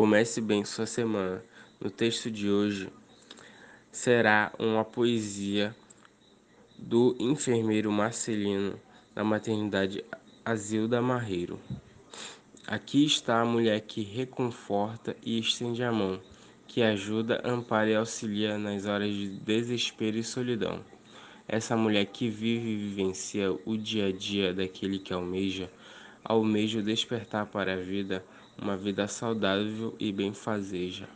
Comece bem sua semana. No texto de hoje será uma poesia do enfermeiro Marcelino da maternidade Azilda Marreiro. Aqui está a mulher que reconforta e estende a mão, que ajuda, ampara e auxilia nas horas de desespero e solidão. Essa mulher que vive e vivencia o dia a dia daquele que almeja, almeja despertar para a vida uma vida saudável e benfazeja.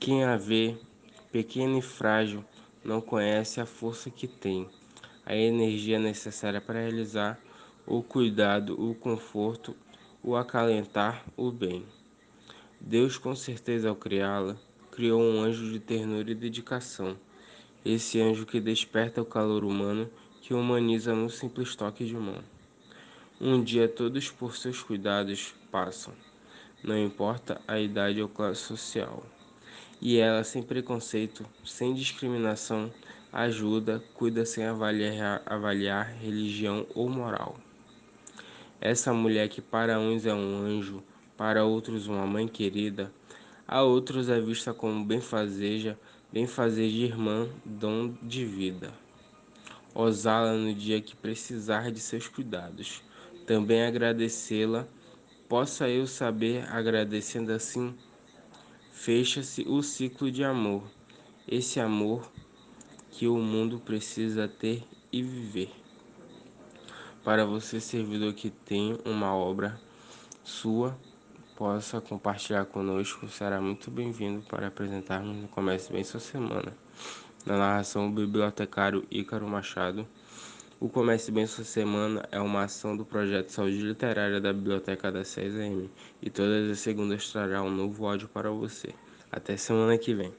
Quem a vê, pequena e frágil, não conhece a força que tem, a energia necessária para realizar o cuidado, o conforto, o acalentar, o bem. Deus, com certeza, ao criá-la, criou um anjo de ternura e dedicação. Esse anjo que desperta o calor humano, que humaniza no simples toque de mão. Um dia todos por seus cuidados passam, não importa a idade ou classe social. E ela, sem preconceito, sem discriminação, ajuda, cuida sem avaliar, avaliar religião ou moral. Essa mulher que para uns é um anjo, para outros uma mãe querida, a outros é vista como benfazeja, benfazeja irmã, dom de vida. Osá-la no dia que precisar de seus cuidados. Também agradecê-la possa eu saber, agradecendo assim, fecha-se o ciclo de amor, esse amor que o mundo precisa ter e viver. Para você, servidor que tem uma obra sua, possa compartilhar conosco, será muito bem-vindo para apresentarmos no Comece Bem Sua Semana. Na narração, o bibliotecário Ícaro Machado. O Comece Bem Sua Semana é uma ação do projeto Saúde Literária da Biblioteca da 6AM e todas as segundas trará um novo áudio para você. Até semana que vem.